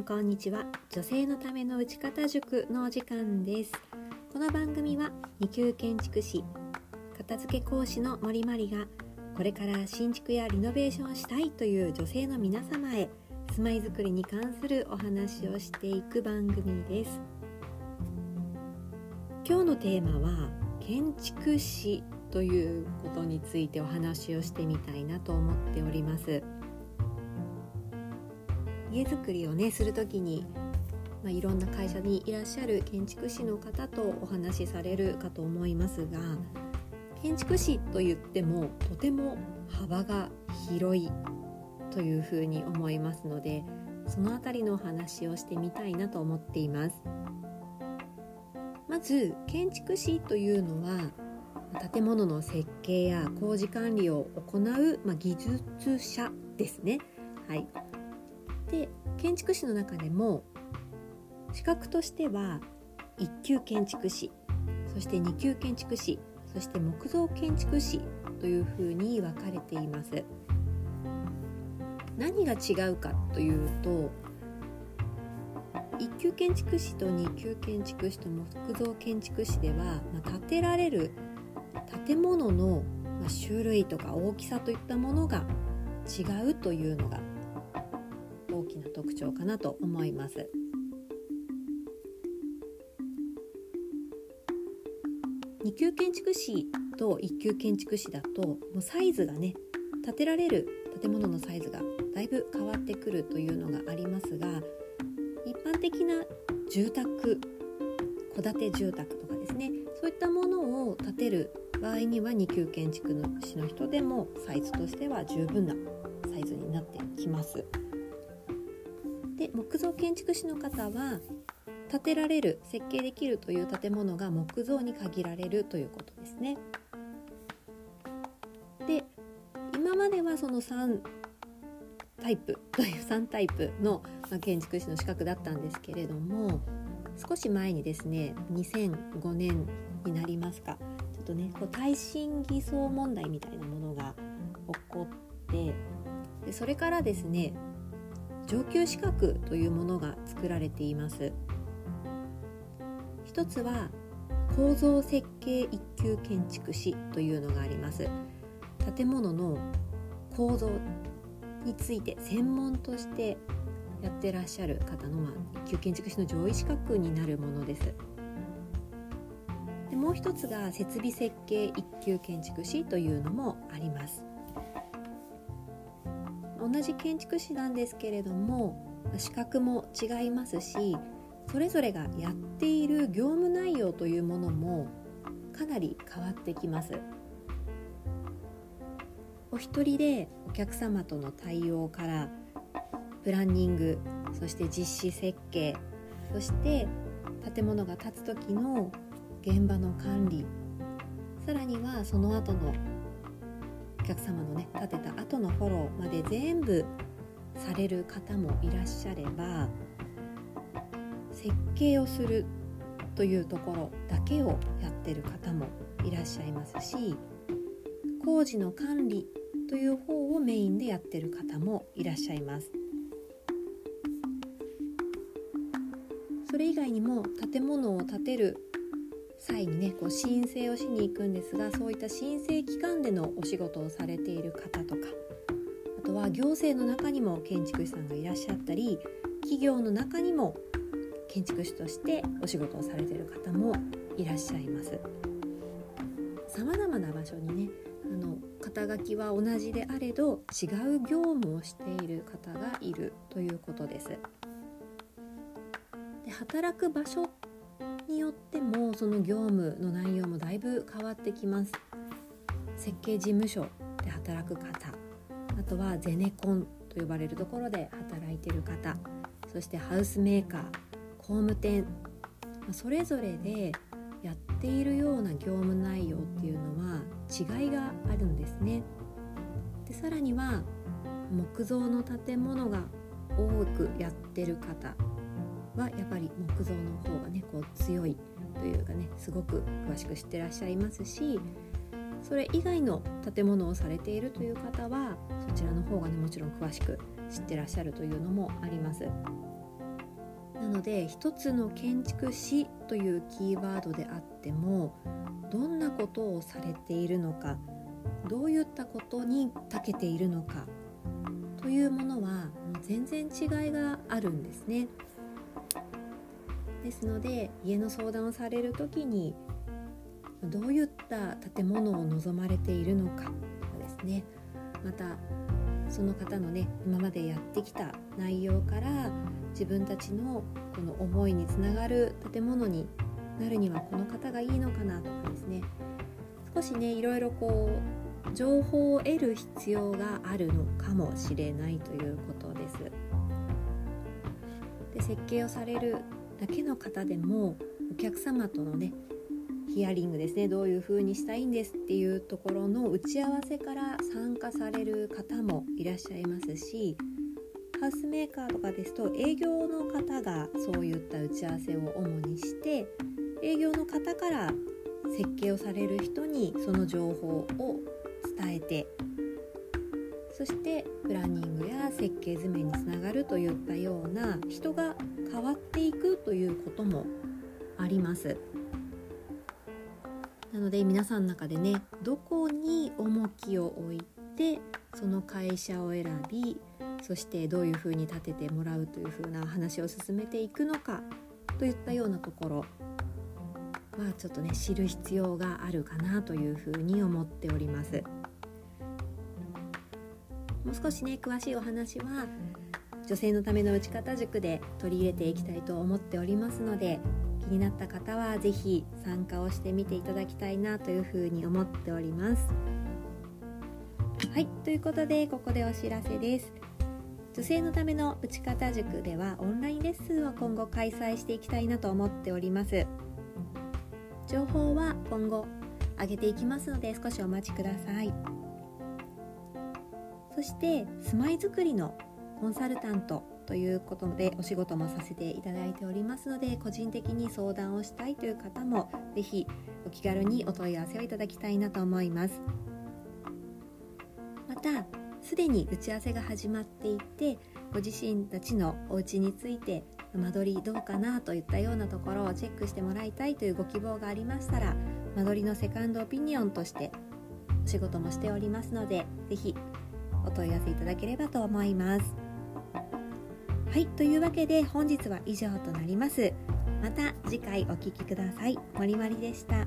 んこんにちは。女性のための打ち方塾のお時間です。この番組は2級建築士片付け講師の森まりがこれから新築やリノベーションしたいという女性の皆様へ住まいづくりに関するお話をしていく番組です。今日のテーマは建築士ということについてお話をしてみたいなと思っております。家づくりをねする時に、まあ、いろんな会社にいらっしゃる建築士の方とお話しされるかと思いますが建築士と言ってもとても幅が広いというふうに思いますのでその辺りのお話をしてみたいなと思っていますまず建築士というのは建物の設計や工事管理を行う、まあ、技術者ですね。はい、で建築士の中でも資格としては1級建築士そして2級建築士そして木造建築士というふうに分かれています。何が違うかというと1級建築士と2級建築士と木造建築士では、まあ、建てられる建物の種類とか大きさといったものが違うというのが大きな特徴かなと思います。2級建築士と1級建築士だともうサイズがね建てられる建物のサイズがだいぶ変わってくるというのがありますが一般的な住宅戸建て住宅とかですねそういったものを建てる場合には2級建築士の人でもサイズとしては十分なサイズになってきます。で木造建築士の方は建てられる設計できるという建物が木造に限られるということですね。で今まではその3タイプという3タイプの建築士の資格だったんですけれども少し前にですね2005年になりますかちょっとねこう耐震偽装問題みたいなものが起こってでそれからですね上級資格というものが作られています。一つは構造設計一級建築士というのがあります。建物の構造について専門としてやってらっしゃる方の、まあ、一級建築士の上位資格になるものです。でもう一つが設備設計一級建築士というのもあります。同じ建築士なんですけれども資格も違いますしそれぞれがやっている業務内容というものもかなり変わってきます。お一人でお客様との対応からプランニングそして実施設計そして建物が建つ時の現場の管理さらにはその後の客様のね建てた後のフォローまで全部される方もいらっしゃれば設計をするというところだけをやってる方もいらっしゃいますし工事の管理という方をメインでやってる方もいらっしゃいます。それ以外にも建物を建てる際にねこう申請をしに行くんですがそういった申請機関でのお仕事をされている方とかあとは行政の中にも建築士さんがいらっしゃったり企業の中にも建築士としてお仕事をされている方もいらっしゃいますさまざまな場所にねあの肩書きは同じであれど違う業務をしている方がいるということです。で働く場所によってもその業務の内容もだいぶ変わってきます。設計事務所で働く方あとはゼネコンと呼ばれるところで働いてる方そしてハウスメーカー工務店それぞれでやっているような業務内容っていうのは違いがあるんですね。でさらには木造の建物が多くやってる方はやっぱり木造の方がねこう強いというかねすごく詳しく知ってらっしゃいますしそれ以外の建物をされているという方はそちらの方がねもちろん詳しく知ってらっしゃるというのもありますなので一つの建築士というキーワードであってもどんなことをされているのかどういったことに長けているのかというものは全然違いがあるんですね。ですので家の相談をされる時にどういった建物を望まれているのかとかですねまたその方のね今までやってきた内容から自分たちのこの思いにつながる建物になるにはこの方がいいのかなとかですね少しねいろいろこう情報を得る必要があるのかもしれないということです。で設計をされるだけの方でもお客様とのねヒアリングですねどういう風にしたいんですっていうところの打ち合わせから参加される方もいらっしゃいますしハウスメーカーとかですと営業の方がそういった打ち合わせを主にして営業の方から設計をされる人にその情報を伝えてそしてプランニングや設計図面につながるといったような人が変わっていくということもあります。なので皆さんの中でねどこに重きを置いてその会社を選びそしてどういうふうに立ててもらうというふうな話を進めていくのかといったようなところはちょっとね知る必要があるかなというふうに思っております。もう少しね詳しいお話は女性のための打ち方塾で取り入れていきたいと思っておりますので気になった方は是非参加をしてみていただきたいなというふうに思っております。はいということでここでお知らせです。女性のための打ち方塾ではオンラインレッスンを今後開催していきたいなと思っております情報は今後上げていきますので少しお待ちくださいそして住まいづくりのコンサルタントということでお仕事もさせていただいておりますので個人的に相談をしたいという方も是非お気軽にお問い合わせをいただきたいなと思いますまたすでに打ち合わせが始まっていてご自身たちのお家について間取りどうかなといったようなところをチェックしてもらいたいというご希望がありましたら間取りのセカンドオピニオンとしてお仕事もしておりますので是非お問い合わせいただければと思います。はいというわけで本日は以上となります。また次回お聴きください。森まりでした。